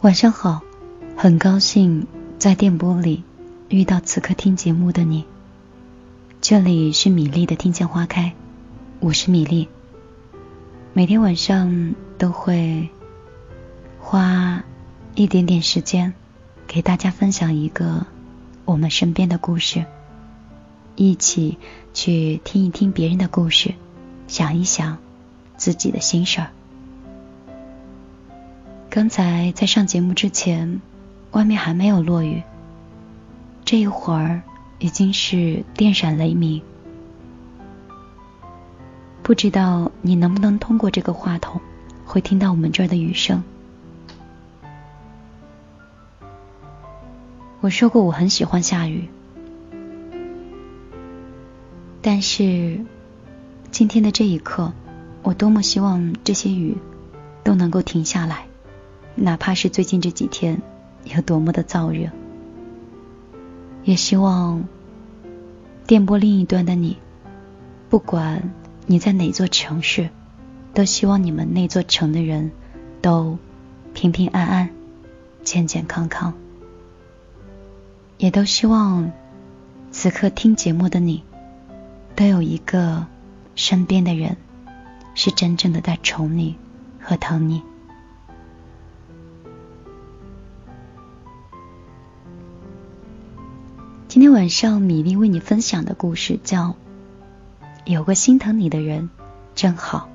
晚上好，很高兴在电波里遇到此刻听节目的你。这里是米粒的听见花开，我是米粒。每天晚上都会花一点点时间给大家分享一个我们身边的故事，一起去听一听别人的故事，想一想自己的心事儿。刚才在上节目之前，外面还没有落雨。这一会儿已经是电闪雷鸣。不知道你能不能通过这个话筒，会听到我们这儿的雨声。我说过我很喜欢下雨，但是今天的这一刻，我多么希望这些雨都能够停下来。哪怕是最近这几天有多么的燥热，也希望电波另一端的你，不管你在哪座城市，都希望你们那座城的人都平平安安、健健康康，也都希望此刻听节目的你，都有一个身边的人是真正的在宠你和疼你。今天晚上，米粒为你分享的故事叫《有个心疼你的人真好》。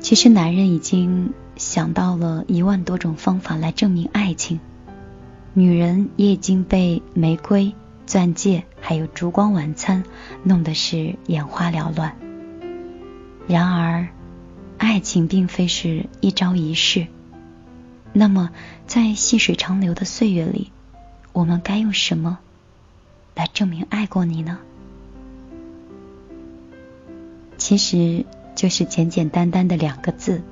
其实，男人已经想到了一万多种方法来证明爱情，女人也已经被玫瑰、钻戒还有烛光晚餐弄得是眼花缭乱。然而，爱情并非是一朝一夕。那么，在细水长流的岁月里，我们该用什么来证明爱过你呢？其实就是简简单单的两个字：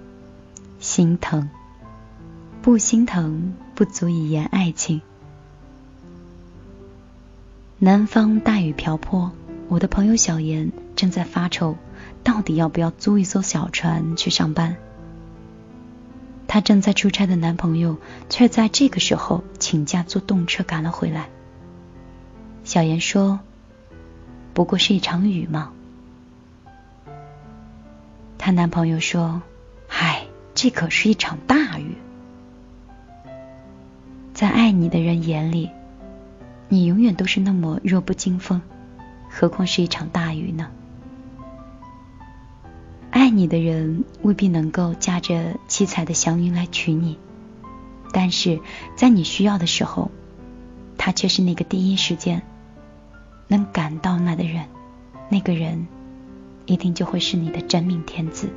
心疼。不心疼，不足以言爱情。南方大雨瓢泼，我的朋友小妍正在发愁，到底要不要租一艘小船去上班。她正在出差的男朋友却在这个时候请假坐动车赶了回来。小妍说：“不过是一场雨嘛。”她男朋友说：“嗨，这可是一场大雨。”在爱你的人眼里，你永远都是那么弱不禁风，何况是一场大雨呢？你的人未必能够驾着七彩的祥云来娶你，但是在你需要的时候，他却是那个第一时间能赶到那的人。那个人一定就会是你的真命天子。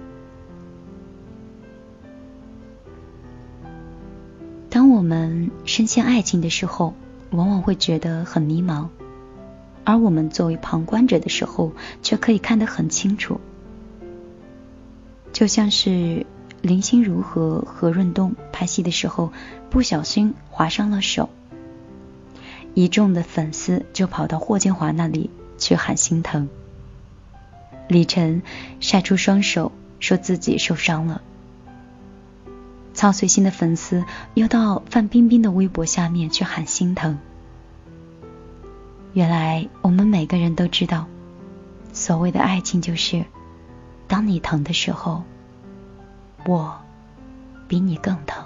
当我们深陷爱情的时候，往往会觉得很迷茫，而我们作为旁观者的时候，却可以看得很清楚。就像是林心如和何润东拍戏的时候，不小心划伤了手，一众的粉丝就跑到霍建华那里去喊心疼。李晨晒出双手，说自己受伤了。曹随心的粉丝又到范冰冰的微博下面去喊心疼。原来我们每个人都知道，所谓的爱情就是。当你疼的时候，我比你更疼。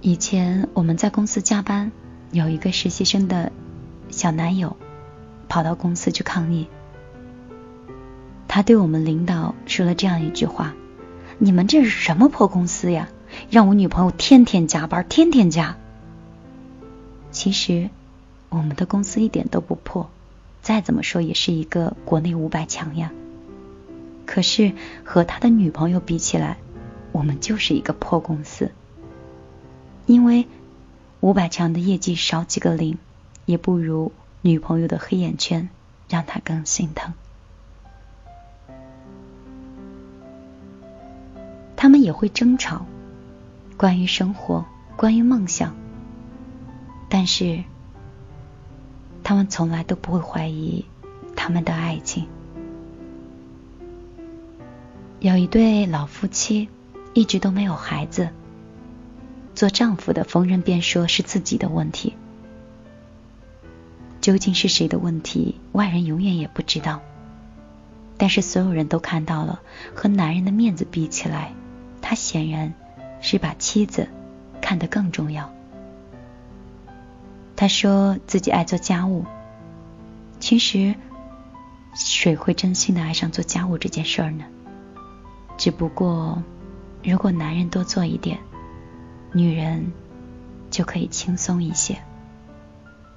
以前我们在公司加班，有一个实习生的小男友跑到公司去抗议，他对我们领导说了这样一句话：“你们这是什么破公司呀？让我女朋友天天加班，天天加。”其实。我们的公司一点都不破，再怎么说也是一个国内五百强呀。可是和他的女朋友比起来，我们就是一个破公司。因为五百强的业绩少几个零，也不如女朋友的黑眼圈让他更心疼。他们也会争吵，关于生活，关于梦想，但是。他们从来都不会怀疑他们的爱情。有一对老夫妻，一直都没有孩子。做丈夫的逢人便说是自己的问题。究竟是谁的问题，外人永远也不知道。但是所有人都看到了，和男人的面子比起来，他显然是把妻子看得更重要。他说自己爱做家务，其实谁会真心的爱上做家务这件事儿呢？只不过，如果男人多做一点，女人就可以轻松一些。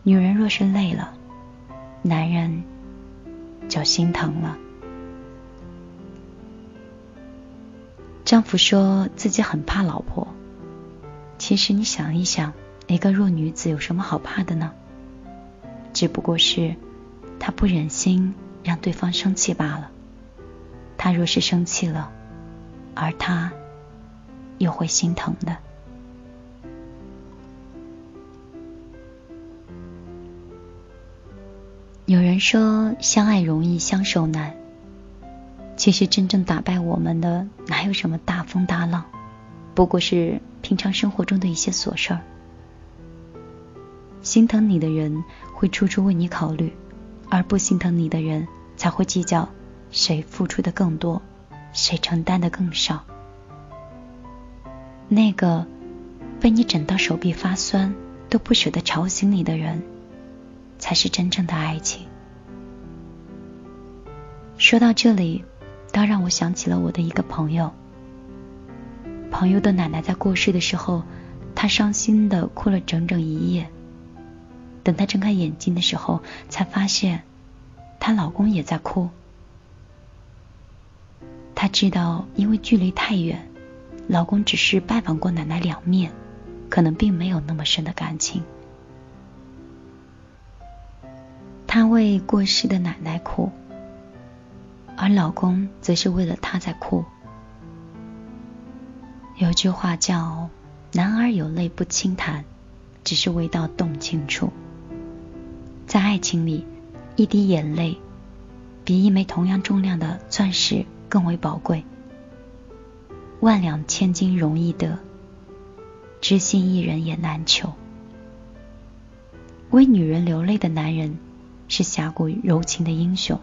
女人若是累了，男人就心疼了。丈夫说自己很怕老婆，其实你想一想，一个弱女子有什么好怕的呢？只不过是他不忍心让对方生气罢了。他若是生气了，而他又会心疼的。有人说相爱容易相守难，其实真正打败我们的哪有什么大风大浪，不过是平常生活中的一些琐事儿。心疼你的人会处处为你考虑，而不心疼你的人才会计较谁付出的更多，谁承担的更少。那个被你整到手臂发酸都不舍得吵醒你的人。才是真正的爱情。说到这里，倒让我想起了我的一个朋友。朋友的奶奶在过世的时候，她伤心的哭了整整一夜。等她睁开眼睛的时候，才发现她老公也在哭。她知道，因为距离太远，老公只是拜访过奶奶两面，可能并没有那么深的感情。她为过世的奶奶哭，而老公则是为了她在哭。有句话叫“男儿有泪不轻弹，只是未到动情处”。在爱情里，一滴眼泪比一枚同样重量的钻石更为宝贵。万两千金容易得，知心一人也难求。为女人流泪的男人。是侠骨柔情的英雄，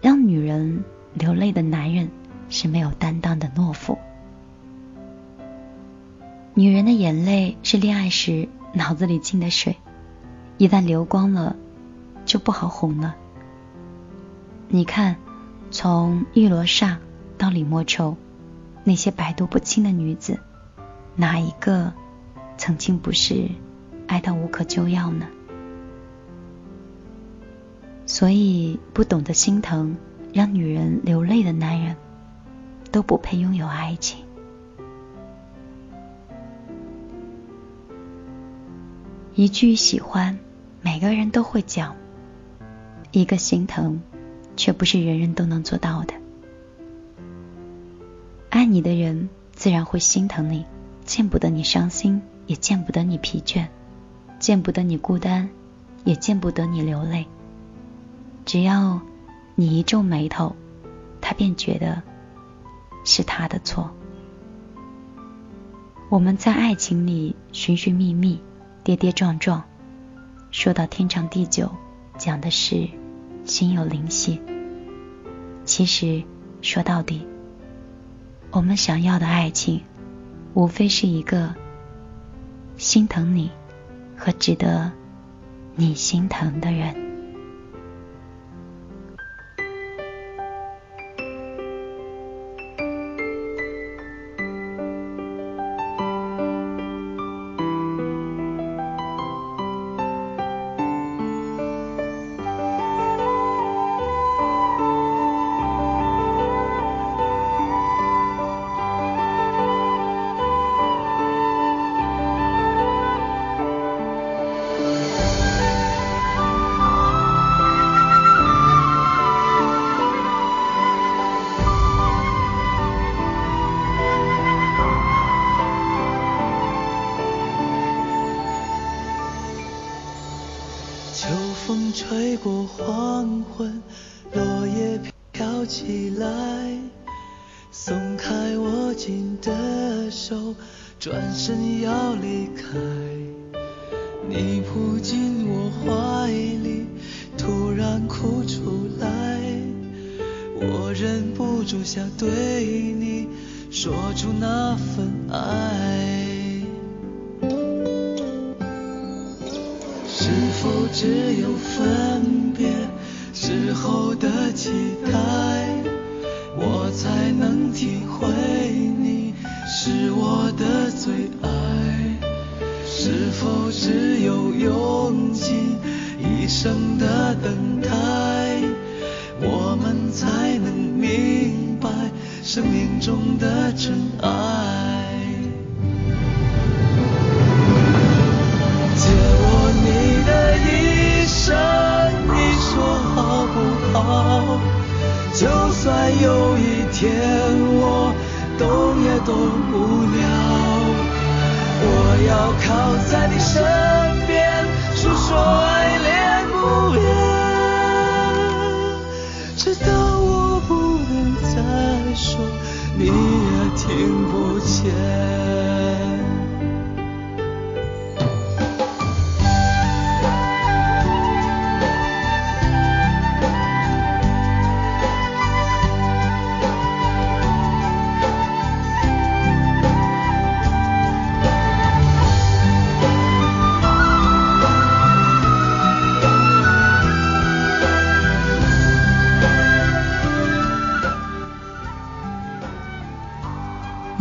让女人流泪的男人是没有担当的懦夫。女人的眼泪是恋爱时脑子里进的水，一旦流光了，就不好哄了。你看，从玉罗刹到李莫愁，那些百毒不侵的女子，哪一个曾经不是爱到无可救药呢？所以，不懂得心疼，让女人流泪的男人，都不配拥有爱情。一句喜欢，每个人都会讲；一个心疼，却不是人人都能做到的。爱你的人，自然会心疼你，见不得你伤心，也见不得你疲倦，见不得你孤单，也见不得你流泪。只要你一皱眉头，他便觉得是他的错。我们在爱情里寻寻觅觅，跌跌撞撞，说到天长地久，讲的是心有灵犀。其实说到底，我们想要的爱情，无非是一个心疼你和值得你心疼的人。秋风吹过黄昏，落叶飘起来，松开握紧的手，转身要离开。你扑进我怀里，突然哭出来，我忍不住想对你说出那份爱。只有分别之后的期待？我才能体会你是我的最爱，是否只有用尽一生的等待，我们才能明白生命中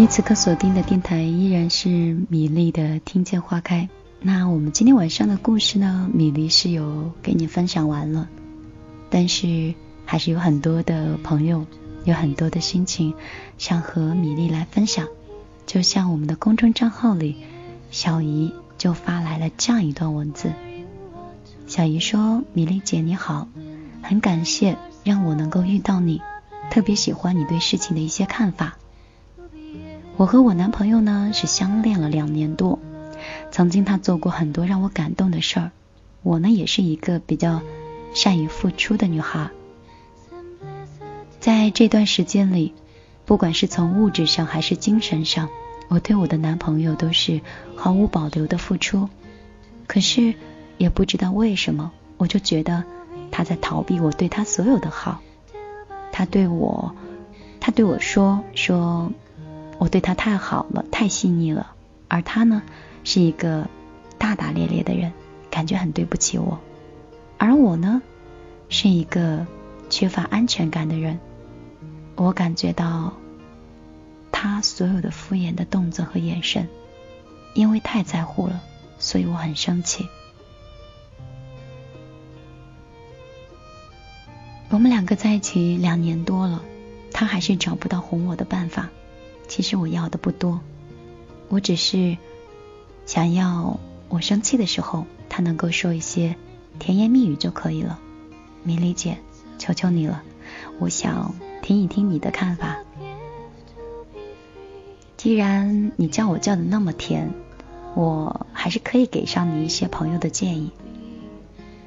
此刻锁定的电台依然是米粒的《听见花开》。那我们今天晚上的故事呢？米粒是有给你分享完了，但是还是有很多的朋友有很多的心情想和米粒来分享。就像我们的公众账号里，小姨就发来了这样一段文字。小姨说：“米粒姐你好，很感谢让我能够遇到你，特别喜欢你对事情的一些看法。”我和我男朋友呢是相恋了两年多，曾经他做过很多让我感动的事儿，我呢也是一个比较善于付出的女孩，在这段时间里，不管是从物质上还是精神上，我对我的男朋友都是毫无保留的付出，可是也不知道为什么，我就觉得他在逃避我对他所有的好，他对我，他对我说说。我对他太好了，太细腻了，而他呢，是一个大大咧咧的人，感觉很对不起我。而我呢，是一个缺乏安全感的人，我感觉到他所有的敷衍的动作和眼神，因为太在乎了，所以我很生气。我们两个在一起两年多了，他还是找不到哄我的办法。其实我要的不多，我只是想要我生气的时候，他能够说一些甜言蜜语就可以了。米莉姐，求求你了，我想听一听你的看法。既然你叫我叫的那么甜，我还是可以给上你一些朋友的建议。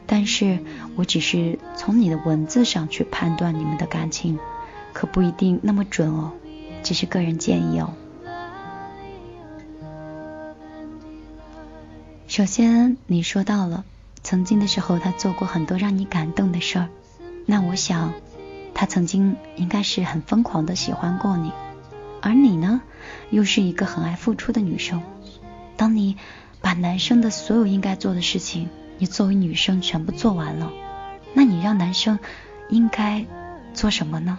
但是我只是从你的文字上去判断你们的感情，可不一定那么准哦。只是个人建议哦。首先，你说到了曾经的时候，他做过很多让你感动的事儿。那我想，他曾经应该是很疯狂的喜欢过你，而你呢，又是一个很爱付出的女生。当你把男生的所有应该做的事情，你作为女生全部做完了，那你让男生应该做什么呢？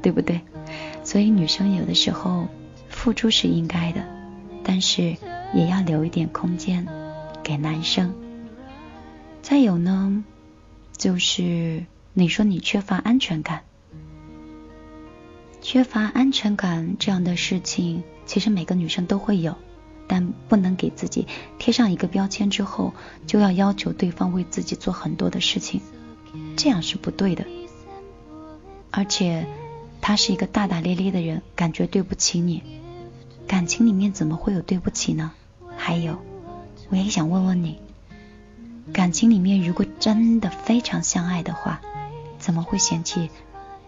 对不对？所以女生有的时候付出是应该的，但是也要留一点空间给男生。再有呢，就是你说你缺乏安全感，缺乏安全感这样的事情，其实每个女生都会有，但不能给自己贴上一个标签之后，就要要求对方为自己做很多的事情，这样是不对的，而且。他是一个大大咧咧的人，感觉对不起你。感情里面怎么会有对不起呢？还有，我也想问问你，感情里面如果真的非常相爱的话，怎么会嫌弃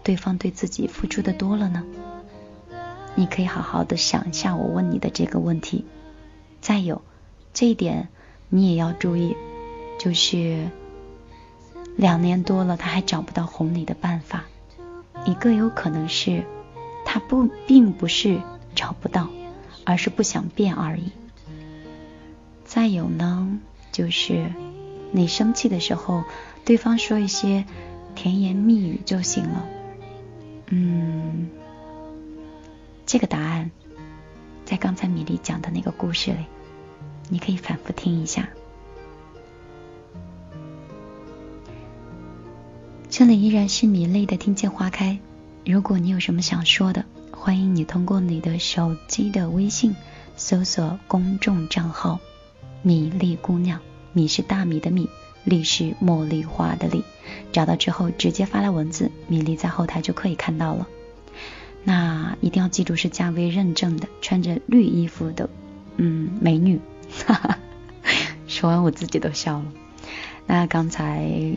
对方对自己付出的多了呢？你可以好好的想一下我问你的这个问题。再有，这一点你也要注意，就是两年多了他还找不到哄你的办法。一个有可能是他不并不是找不到，而是不想变而已。再有呢，就是你生气的时候，对方说一些甜言蜜语就行了。嗯，这个答案在刚才米粒讲的那个故事里，你可以反复听一下。这里依然是米粒的听见花开。如果你有什么想说的，欢迎你通过你的手机的微信搜索公众账号“米粒姑娘”，米是大米的米，粒是茉莉花的粒。找到之后直接发来文字，米粒在后台就可以看到了。那一定要记住是加微认证的，穿着绿衣服的，嗯，美女。哈哈，说完我自己都笑了。那刚才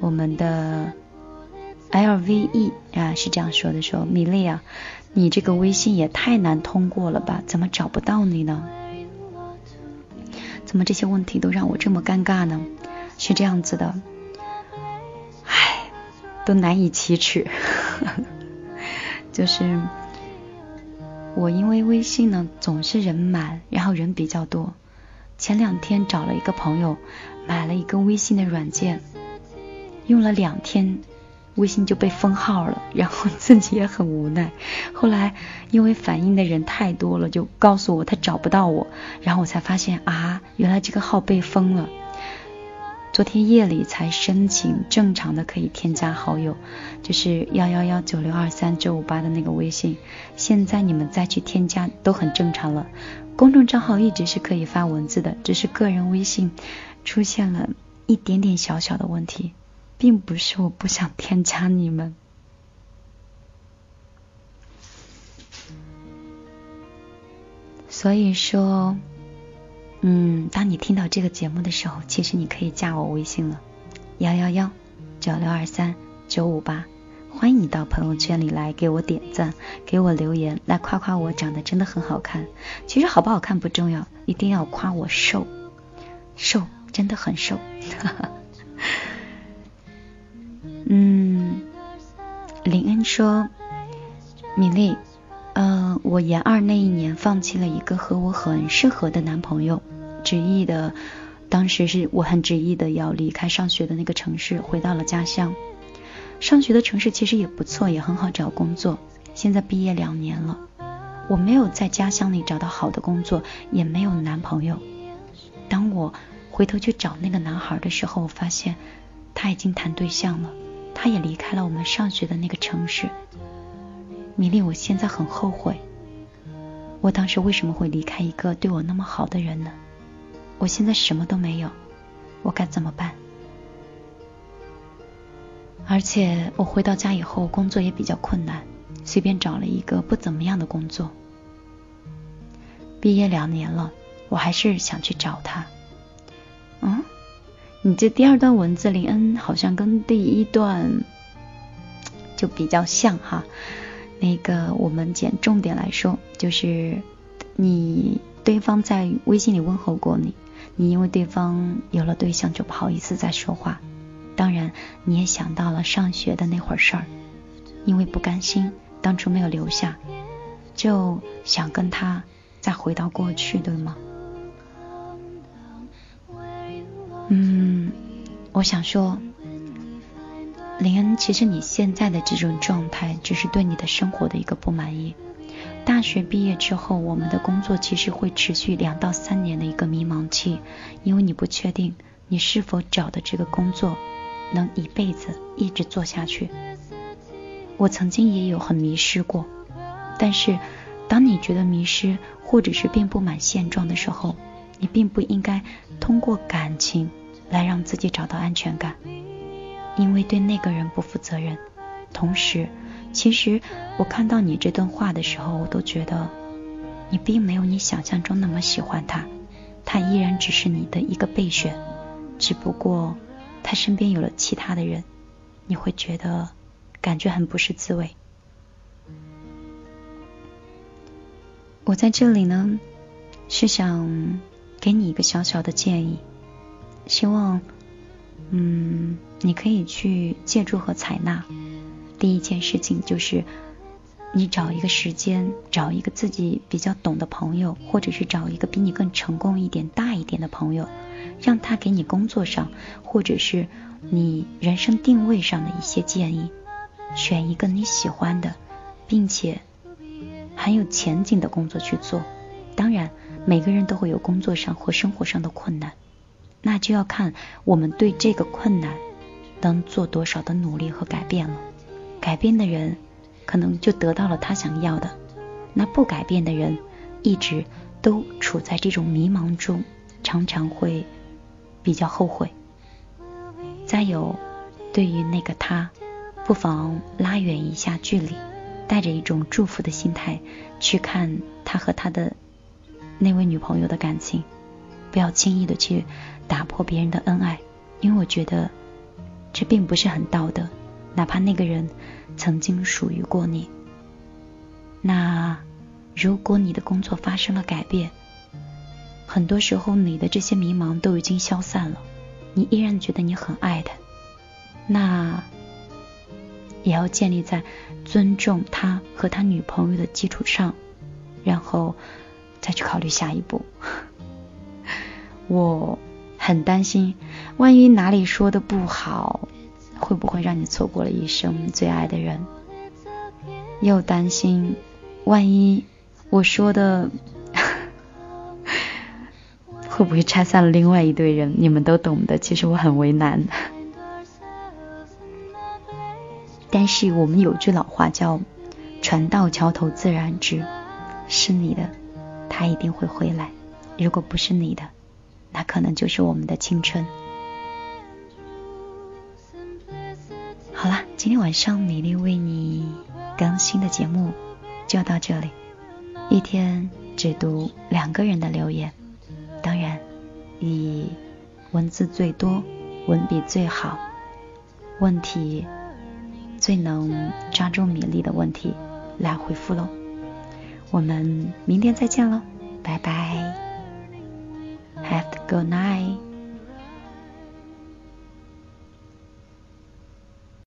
我们的 LVE 啊是这样说的：说米粒啊，你这个微信也太难通过了吧？怎么找不到你呢？怎么这些问题都让我这么尴尬呢？是这样子的。唉都难以启齿，就是我因为微信呢总是人满，然后人比较多。前两天找了一个朋友买了一个微信的软件，用了两天，微信就被封号了，然后自己也很无奈。后来因为反映的人太多了，就告诉我他找不到我，然后我才发现啊，原来这个号被封了。昨天夜里才申请正常的可以添加好友，就是幺幺幺九六二三九五八的那个微信。现在你们再去添加都很正常了。公众账号一直是可以发文字的，只是个人微信出现了一点点小小的问题，并不是我不想添加你们。所以说。嗯，当你听到这个节目的时候，其实你可以加我微信了，幺幺幺九六二三九五八，欢迎你到朋友圈里来给我点赞，给我留言，来夸夸我长得真的很好看。其实好不好看不重要，一定要夸我瘦，瘦真的很瘦。哈 哈嗯，林恩说，米粒，嗯，我研二那一年放弃了一个和我很适合的男朋友，执意的，当时是我很执意的要离开上学的那个城市，回到了家乡。上学的城市其实也不错，也很好找工作。现在毕业两年了，我没有在家乡里找到好的工作，也没有男朋友。当我回头去找那个男孩的时候，我发现他已经谈对象了，他也离开了我们上学的那个城市。米粒，我现在很后悔，我当时为什么会离开一个对我那么好的人呢？我现在什么都没有，我该怎么办？而且我回到家以后，工作也比较困难，随便找了一个不怎么样的工作。毕业两年了，我还是想去找他。嗯，你这第二段文字林恩好像跟第一段就比较像哈。那个，我们捡重点来说，就是你对方在微信里问候过你，你因为对方有了对象就不好意思再说话。当然，你也想到了上学的那会儿事儿，因为不甘心当初没有留下，就想跟他再回到过去，对吗？嗯，我想说。林恩，其实你现在的这种状态，只是对你的生活的一个不满意。大学毕业之后，我们的工作其实会持续两到三年的一个迷茫期，因为你不确定你是否找的这个工作能一辈子一直做下去。我曾经也有很迷失过，但是当你觉得迷失或者是并不满现状的时候，你并不应该通过感情来让自己找到安全感。因为对那个人不负责任，同时，其实我看到你这段话的时候，我都觉得你并没有你想象中那么喜欢他，他依然只是你的一个备选，只不过他身边有了其他的人，你会觉得感觉很不是滋味。我在这里呢，是想给你一个小小的建议，希望，嗯，你可以去借助和采纳。第一件事情就是，你找一个时间，找一个自己比较懂的朋友，或者是找一个比你更成功一点、大一点的朋友，让他给你工作上，或者是你人生定位上的一些建议。选一个你喜欢的，并且很有前景的工作去做。当然，每个人都会有工作上或生活上的困难，那就要看我们对这个困难能做多少的努力和改变了。改变的人可能就得到了他想要的，那不改变的人一直都处在这种迷茫中，常常会比较后悔。再有，对于那个他。不妨拉远一下距离，带着一种祝福的心态去看他和他的那位女朋友的感情，不要轻易的去打破别人的恩爱，因为我觉得这并不是很道德。哪怕那个人曾经属于过你，那如果你的工作发生了改变，很多时候你的这些迷茫都已经消散了，你依然觉得你很爱他，那。也要建立在尊重他和他女朋友的基础上，然后再去考虑下一步。我很担心，万一哪里说的不好，会不会让你错过了一生最爱的人？又担心，万一我说的 会不会拆散了另外一对人？你们都懂的，其实我很为难。但是我们有句老话叫“船到桥头自然直”，是你的，他一定会回来；如果不是你的，那可能就是我们的青春。好了，今天晚上米粒为你更新的节目就到这里，一天只读两个人的留言，当然以文字最多、文笔最好、问题。最能抓住米粒的问题来回复喽，我们明天再见喽，拜拜 Have a good night.